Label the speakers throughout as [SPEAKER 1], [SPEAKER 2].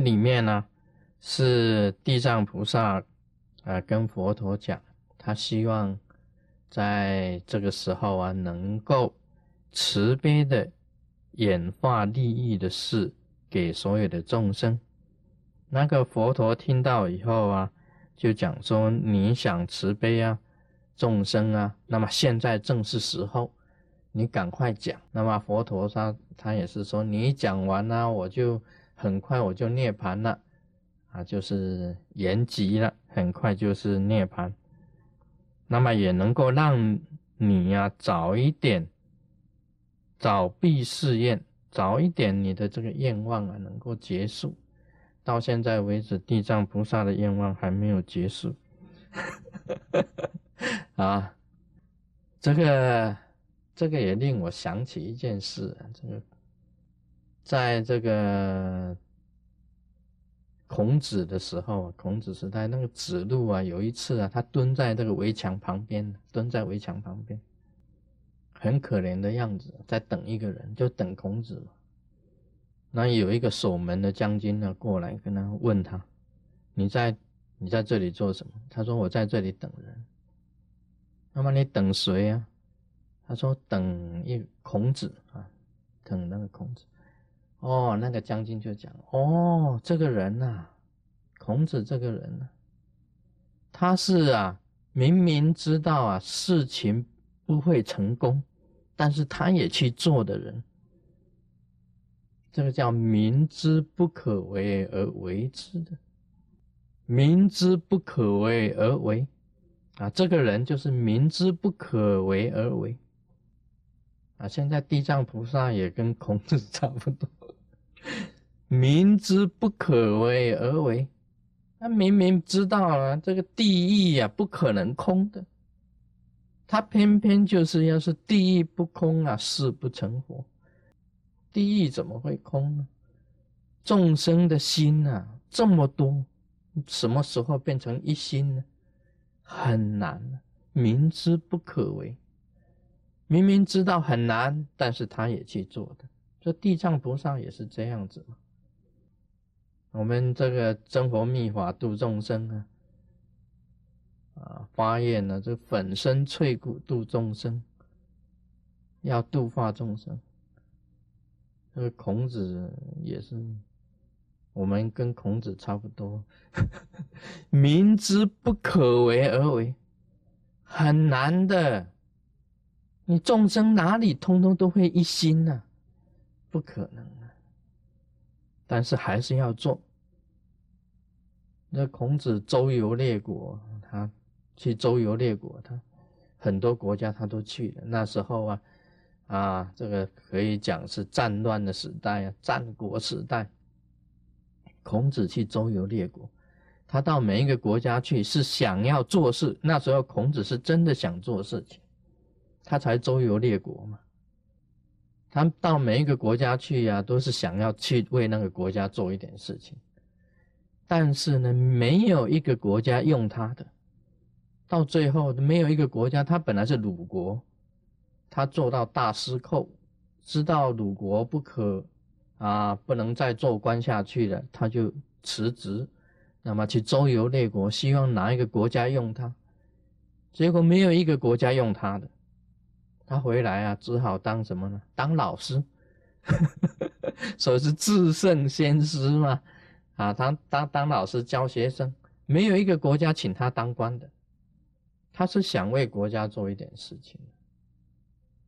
[SPEAKER 1] 里面呢，是地藏菩萨啊跟佛陀讲，他希望在这个时候啊，能够慈悲的演化利益的事给所有的众生。那个佛陀听到以后啊，就讲说：你想慈悲啊，众生啊，那么现在正是时候。你赶快讲，那么佛陀他他也是说，你讲完了，我就很快我就涅槃了，啊，就是延吉了，很快就是涅槃，那么也能够让你呀早一点，早闭誓愿，早一点你的这个愿望啊能够结束。到现在为止，地藏菩萨的愿望还没有结束，啊，这个。这个也令我想起一件事，这个，在这个孔子的时候，孔子时代那个子路啊，有一次啊，他蹲在这个围墙旁边，蹲在围墙旁边，很可怜的样子，在等一个人，就等孔子嘛。那有一个守门的将军呢，过来跟他问他：“你在你在这里做什么？”他说：“我在这里等人。”那么你等谁呀？他说：“等一孔子啊，等那个孔子。”哦，那个将军就讲：“哦，这个人呐，孔子这个人呢，他是啊，明明知道啊事情不会成功，但是他也去做的人。这个叫明知不可为而为之的，明知不可为而为啊，这个人就是明知不可为而为。”啊，现在地藏菩萨也跟孔子差不多，明知不可为而为，他明明知道啊，这个地狱呀不可能空的，他偏偏就是要是地狱不空啊，誓不成佛。地狱怎么会空呢？众生的心呐这么多，什么时候变成一心呢？很难，明知不可为。明明知道很难，但是他也去做的。这地藏菩萨也是这样子嘛。我们这个真佛密法度众生啊，啊发愿呢，这粉身碎骨度众生，要度化众生。这个孔子也是，我们跟孔子差不多，明知不可为而为，很难的。你众生哪里通通都会一心呢？不可能！但是还是要做。那孔子周游列国，他去周游列国，他很多国家他都去了。那时候啊，啊，这个可以讲是战乱的时代啊，战国时代。孔子去周游列国，他到每一个国家去是想要做事。那时候孔子是真的想做事情。他才周游列国嘛，他到每一个国家去呀，都是想要去为那个国家做一点事情，但是呢，没有一个国家用他的，到最后没有一个国家，他本来是鲁国，他做到大司寇，知道鲁国不可啊，不能再做官下去了，他就辞职，那么去周游列国，希望哪一个国家用他，结果没有一个国家用他的。他回来啊，只好当什么呢？当老师，所以是至圣先师嘛。啊，他当当老师教学生，没有一个国家请他当官的。他是想为国家做一点事情。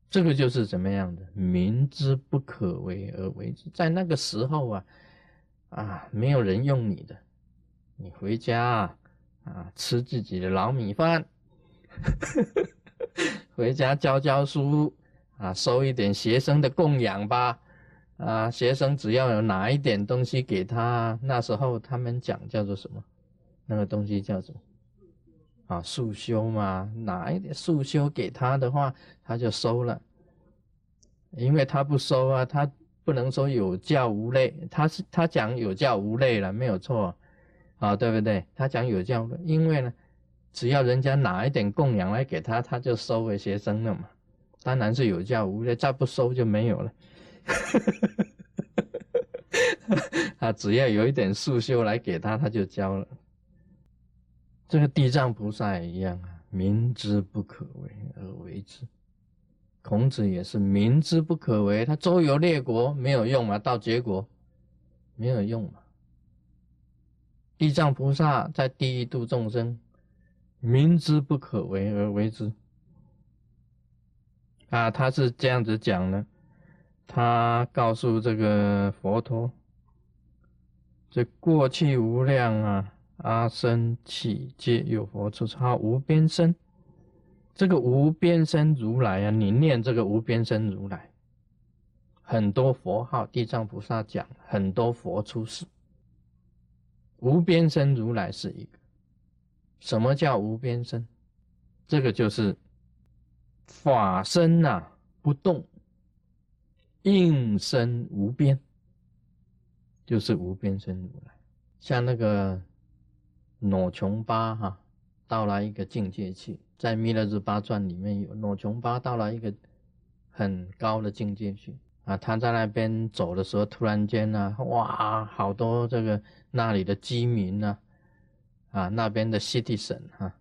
[SPEAKER 1] 这个就是怎么样的？明知不可为而为之。在那个时候啊，啊，没有人用你的，你回家啊，啊，吃自己的老米饭。回家教教书啊，收一点学生的供养吧。啊，学生只要有拿一点东西给他，那时候他们讲叫做什么？那个东西叫什么？啊，束修嘛，拿一点束修给他的话，他就收了。因为他不收啊，他不能说有教无类，他是他讲有教无类了，没有错啊，对不对？他讲有教，因为呢。只要人家拿一点供养来给他，他就收为学生了嘛。当然是有教无类，再不收就没有了。他只要有一点素修来给他，他就教了。这个地藏菩萨也一样啊，明知不可为而为之。孔子也是明知不可为，他周游列国没有用嘛，到结果没有用嘛。地藏菩萨在第一度众生，明知不可为而为之。啊，他是这样子讲的，他告诉这个佛陀，这过去无量啊，阿僧祇皆有佛出，他无边身。这个无边身如来啊，你念这个无边身如来，很多佛号，地藏菩萨讲很多佛出世，无边身如来是一个。什么叫无边身？这个就是。法身呐不动，应身无边，就是无边身如来。像那个裸琼巴哈，到了一个境界去，在弥勒日巴传里面有裸琼巴到了一个很高的境界去啊，他在那边走的时候，突然间呢，哇，好多这个那里的居民呢，啊那边的 citizen 哈，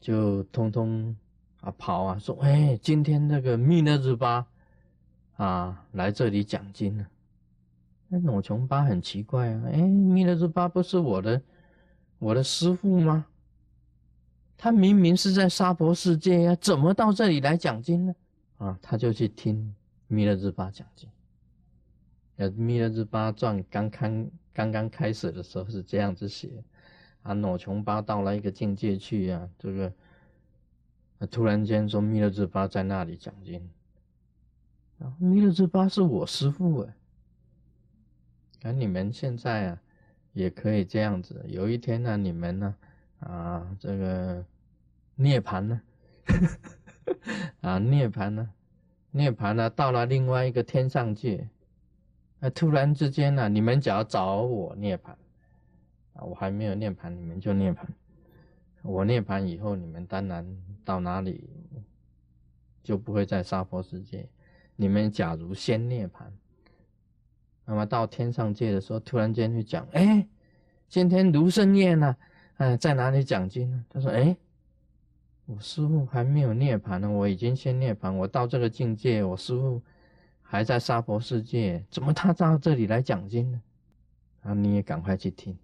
[SPEAKER 1] 就通通。啊，跑啊！说，哎，今天那个密勒日巴啊，来这里讲经呢。那裸琼巴很奇怪啊，哎，密勒日巴不是我的我的师傅吗？他明明是在娑婆世界呀，怎么到这里来讲经呢？啊，他就去听密勒日巴讲经。呃，密勒日巴传刚刚刚刚开始的时候是这样子写，啊，裸琼巴到了一个境界去啊，这个。突然间说弥勒智巴在那里讲经，啊，弥勒智巴是我师父哎，那你们现在啊也可以这样子，有一天呢你们呢啊这个涅槃呢，啊涅槃呢，涅槃呢到了另外一个天上界，那突然之间呢你们只要找我涅槃，啊我还没有涅槃，你们就涅槃。我涅槃以后，你们当然到哪里就不会在娑婆世界。你们假如先涅槃，那么到天上界的时候，突然间去讲，哎，今天卢胜业呢，哎，在哪里讲经呢？他说，哎，我师傅还没有涅槃呢，我已经先涅槃，我到这个境界，我师傅还在娑婆世界，怎么他到这里来讲经呢？啊，你也赶快去听。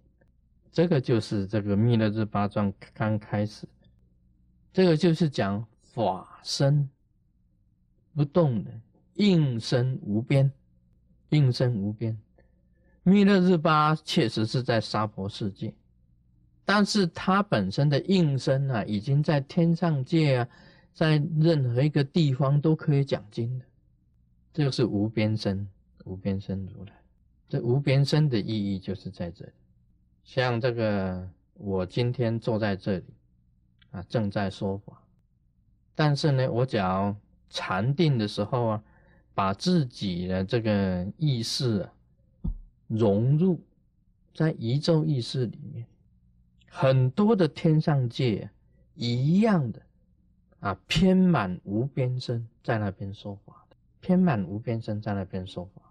[SPEAKER 1] 这个就是这个弥勒日巴传刚开始，这个就是讲法身不动的应身无边，应身无边。弥勒日巴确实是在娑婆世界，但是他本身的应身啊，已经在天上界啊，在任何一个地方都可以讲经的。这个是无边身，无边身如来。这无边身的意义就是在这里。像这个，我今天坐在这里，啊，正在说法，但是呢，我只要禅定的时候啊，把自己的这个意识啊融入在宇宙意识里面，很多的天上界一样的啊，偏满无边身在那边说法的，偏满无边身在那边说法，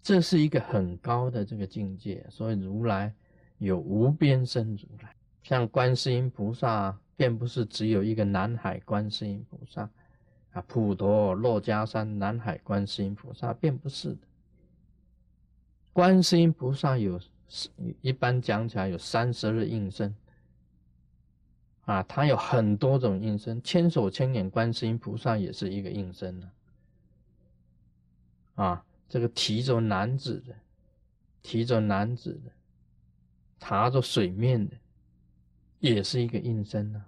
[SPEAKER 1] 这是一个很高的这个境界，所以如来。有无边身如来，像观世音菩萨，并不是只有一个南海观世音菩萨啊，普陀珞珈山南海观世音菩萨，并不是的。观世音菩萨有，一般讲起来有三十二应身啊，他有很多种应身，千手千眼观世音菩萨也是一个应身呢。啊，这个提着男子的，提着男子的。踏着水面的，也是一个应身呐。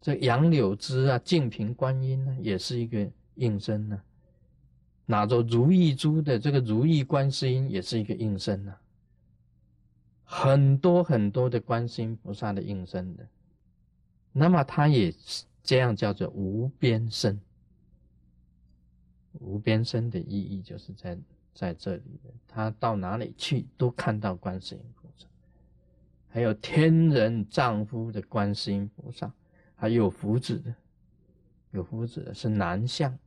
[SPEAKER 1] 这杨柳枝啊，净瓶观音呢，也是一个应身呐。拿着如意珠的这个如意观世音，也是一个应身呐。很多很多的观世音菩萨的应身的，那么他也这样叫做无边身。无边身的意义就是在在这里的，他到哪里去都看到观世音。还有天人丈夫的观世音菩萨，还有福子的，有福子的是男相，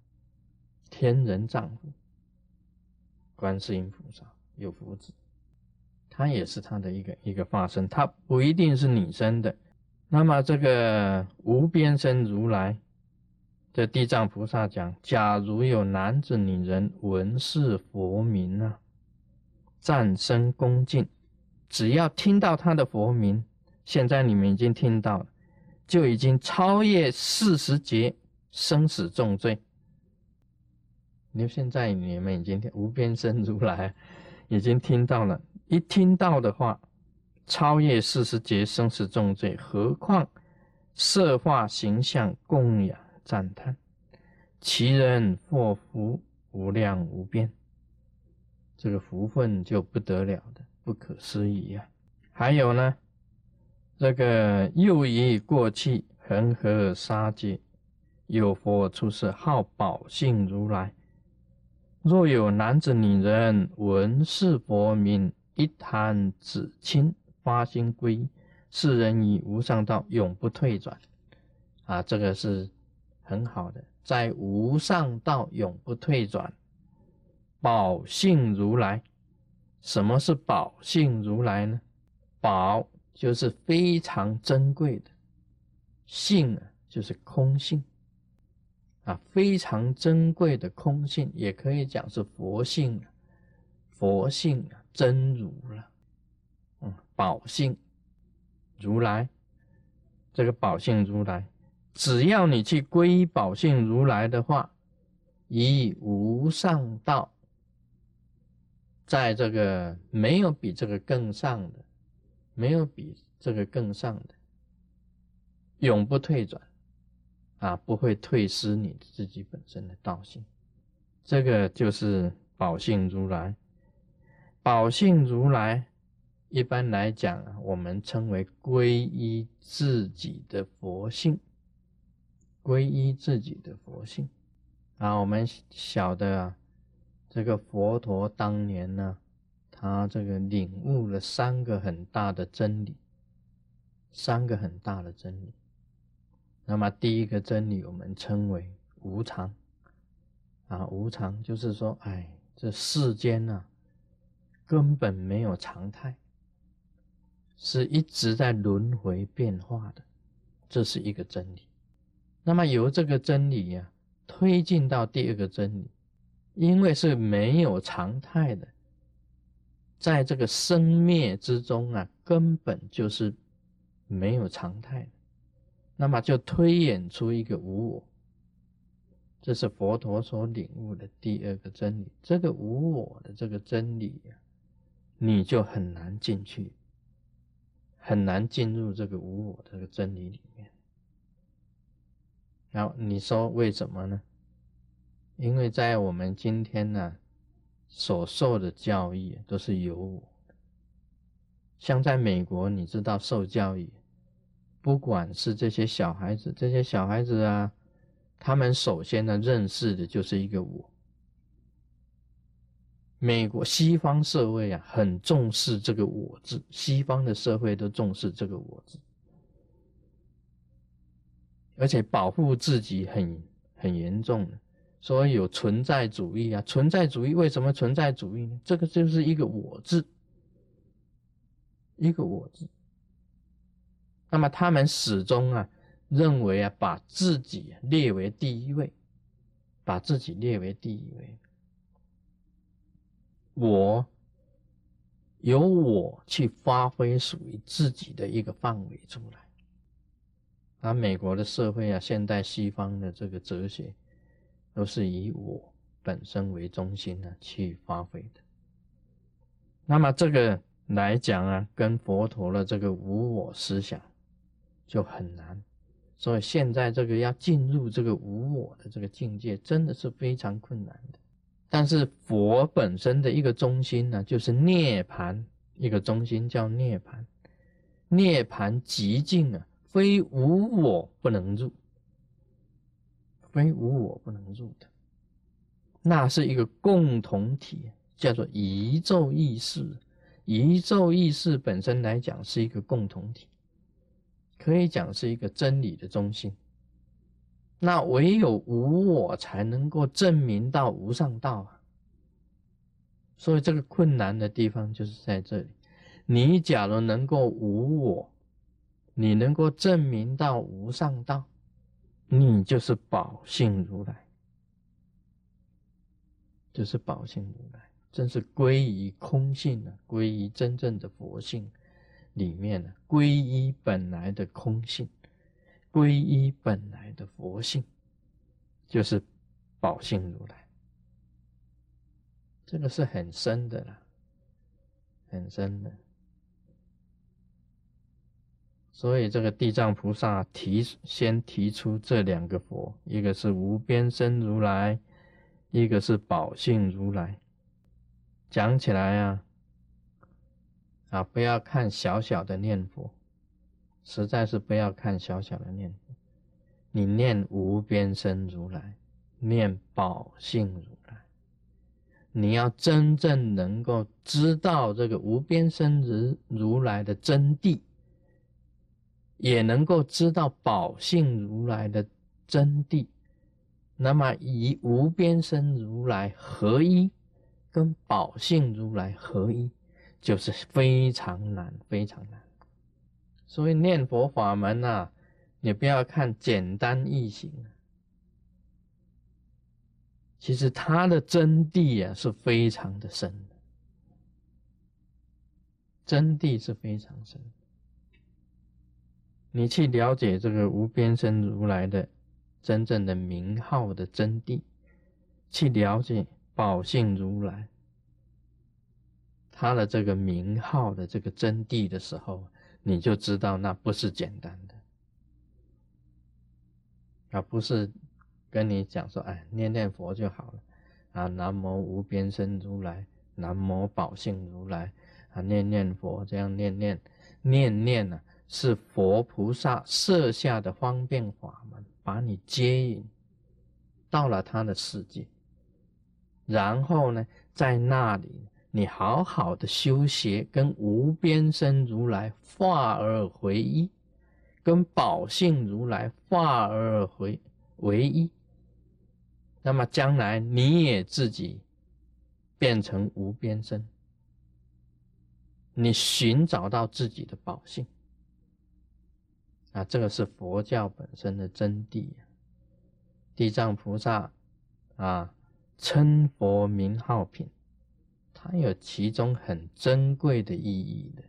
[SPEAKER 1] 天人丈夫，观世音菩萨有福子，他也是他的一个一个化身，他不一定是女生的。那么这个无边身如来，这地藏菩萨讲：假如有男子女人闻是佛名啊，赞声恭敬，只要听到他的佛名，现在你们已经听到了，就已经超越四十劫生死重罪。你看现在你们已经听无边身如来已经听到了，一听到的话。超越四十劫生死重罪，何况色化形象供养赞叹，其人祸福无量无边，这个福分就不得了的，不可思议呀！还有呢，这个又以过去恒河沙劫，有佛出世号宝性如来，若有男子女人闻是佛名，一弹指轻。发心归世人以无上道永不退转，啊，这个是很好的，在无上道永不退转。宝性如来，什么是宝性如来呢？宝就是非常珍贵的，性啊就是空性，啊，非常珍贵的空性，也可以讲是佛性，佛性啊真如了。嗯宝性如来，这个宝性如来，只要你去归宝性如来的话，以无上道，在这个没有比这个更上的，没有比这个更上的，永不退转，啊，不会退失你自己本身的道性，这个就是宝性如来，宝性如来。一般来讲啊，我们称为皈依自己的佛性，皈依自己的佛性啊。我们晓得啊，这个佛陀当年呢，他这个领悟了三个很大的真理，三个很大的真理。那么第一个真理，我们称为无常啊，无常就是说，哎，这世间呢，根本没有常态。是一直在轮回变化的，这是一个真理。那么由这个真理呀，推进到第二个真理，因为是没有常态的，在这个生灭之中啊，根本就是没有常态的。那么就推演出一个无我，这是佛陀所领悟的第二个真理。这个无我的这个真理呀，你就很难进去。很难进入这个无我这个真理里面。然后你说为什么呢？因为在我们今天呢，所受的教育都是由我。像在美国，你知道受教育，不管是这些小孩子，这些小孩子啊，他们首先呢认识的就是一个我。美国西方社会啊，很重视这个“我”字，西方的社会都重视这个“我”字，而且保护自己很很严重的，所以有存在主义啊。存在主义为什么存在主义呢？这个就是一个“我”字，一个“我”字。那么他们始终啊认为啊，把自己列为第一位，把自己列为第一位。我由我去发挥属于自己的一个范围出来，而美国的社会啊，现代西方的这个哲学，都是以我本身为中心呢去发挥的。那么这个来讲啊，跟佛陀的这个无我思想就很难，所以现在这个要进入这个无我的这个境界，真的是非常困难的。但是佛本身的一个中心呢，就是涅盘，一个中心叫涅盘，涅盘极境啊，非无我不能入，非无我不能入的，那是一个共同体，叫做宇宙意识，宇宙意识本身来讲是一个共同体，可以讲是一个真理的中心。那唯有无我才能够证明到无上道啊！所以这个困难的地方就是在这里。你假如能够无我，你能够证明到无上道，你就是宝性如来，就是宝性如来，真是归于空性了，归于真正的佛性里面了，归依本来的空性，归依本来的佛性，就是宝性如来。这个是很深的了，很深的。所以这个地藏菩萨提先提出这两个佛，一个是无边身如来，一个是宝性如来。讲起来啊，啊，不要看小小的念佛，实在是不要看小小的念佛。你念无边身如来，念宝性如来，你要真正能够知道这个无边身如如来的真谛。也能够知道宝性如来的真谛，那么以无边身如来合一，跟宝性如来合一，就是非常难，非常难。所以念佛法门呐，你不要看简单易行，其实它的真谛啊是非常的深，真谛是非常深。你去了解这个无边身如来的真正的名号的真谛，去了解宝性如来他的这个名号的这个真谛的时候，你就知道那不是简单的，而不是跟你讲说，哎，念念佛就好了啊，南无无边身如来，南无宝性如来啊，念念佛这样念念念念呢。是佛菩萨设下的方便法门，把你接引到了他的世界，然后呢，在那里你好好的修学，跟无边身如来化而回一，跟宝性如来化而回为一，那么将来你也自己变成无边身，你寻找到自己的宝性。啊，这个是佛教本身的真谛。地藏菩萨啊，称佛名号品，它有其中很珍贵的意义的。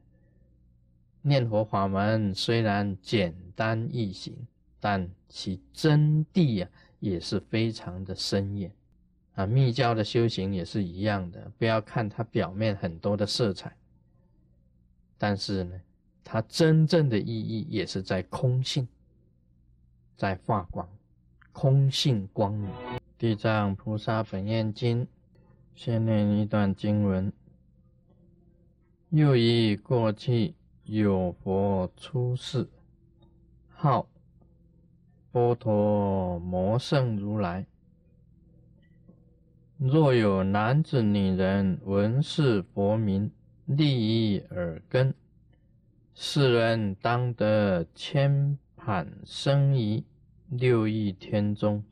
[SPEAKER 1] 念佛法门虽然简单易行，但其真谛啊，也是非常的深远。啊，密教的修行也是一样的，不要看它表面很多的色彩，但是呢。它真正的意义也是在空性，在发光，空性光明。地藏菩萨本愿经，先念一段经文：又以过去有佛出世，号波陀摩圣如来。若有男子女人闻是佛名，利益耳根。世人当得千盘生疑六亿天中，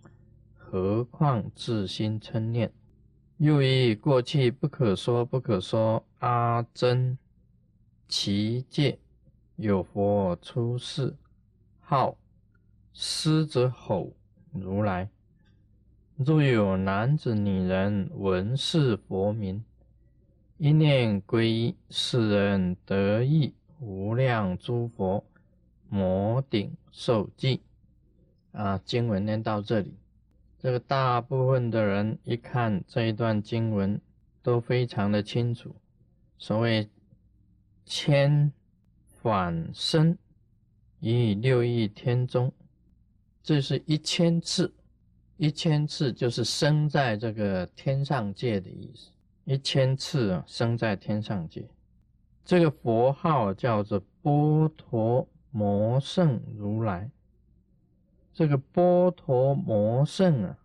[SPEAKER 1] 何况自心称念？又以过去不可说不可说阿僧祇界有佛出世，号狮子吼如来。若有男子女人闻是佛名，一念皈依，世人得益。无量诸佛摩顶受记啊，经文念到这里，这个大部分的人一看这一段经文都非常的清楚。所谓千返生于六亿天中，这是一千次，一千次就是生在这个天上界的意思，一千次啊，生在天上界。这个佛号叫做波陀摩圣如来。这个波陀摩圣啊，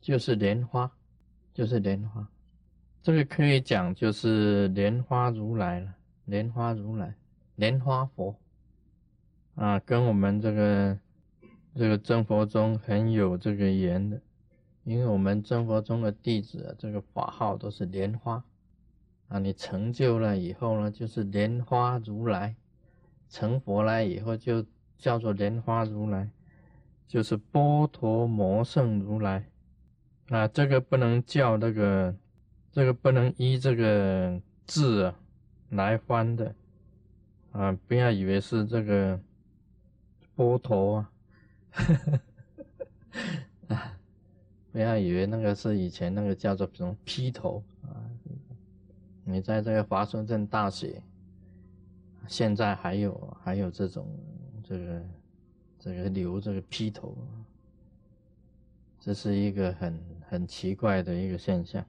[SPEAKER 1] 就是莲花，就是莲花。这个可以讲就是莲花如来了，莲花如来，莲花佛啊，跟我们这个这个真佛宗很有这个缘的，因为我们真佛宗的弟子啊，这个法号都是莲花，啊，你成就了以后呢，就是莲花如来，成佛来以后就叫做莲花如来，就是波陀摩圣如来，啊，这个不能叫那个，这个不能依这个字啊来翻的，啊，不要以为是这个波陀啊，啊，不要以为那个是以前那个叫做什么披头。你在这个华顺镇大学，现在还有还有这种这个这个留这个披头，这是一个很很奇怪的一个现象。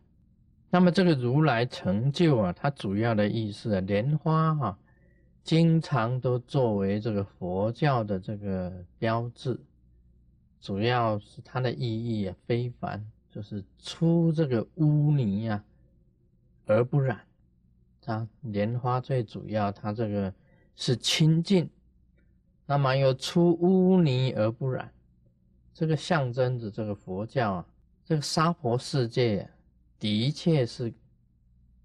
[SPEAKER 1] 那么这个如来成就啊，它主要的意思啊，莲花哈，经常都作为这个佛教的这个标志，主要是它的意义啊非凡，就是出这个污泥啊。而不染，它莲花最主要，它这个是清净，那么又出污泥而不染，这个象征着这个佛教啊，这个娑婆世界的确是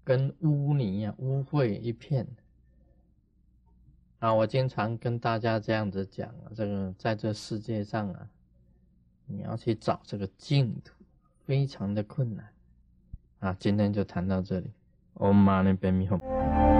[SPEAKER 1] 跟污泥啊污秽一片啊。我经常跟大家这样子讲啊，这个在这世界上啊，你要去找这个净土，非常的困难。啊，今天就谈到这里。 엄마는 뱀이 험.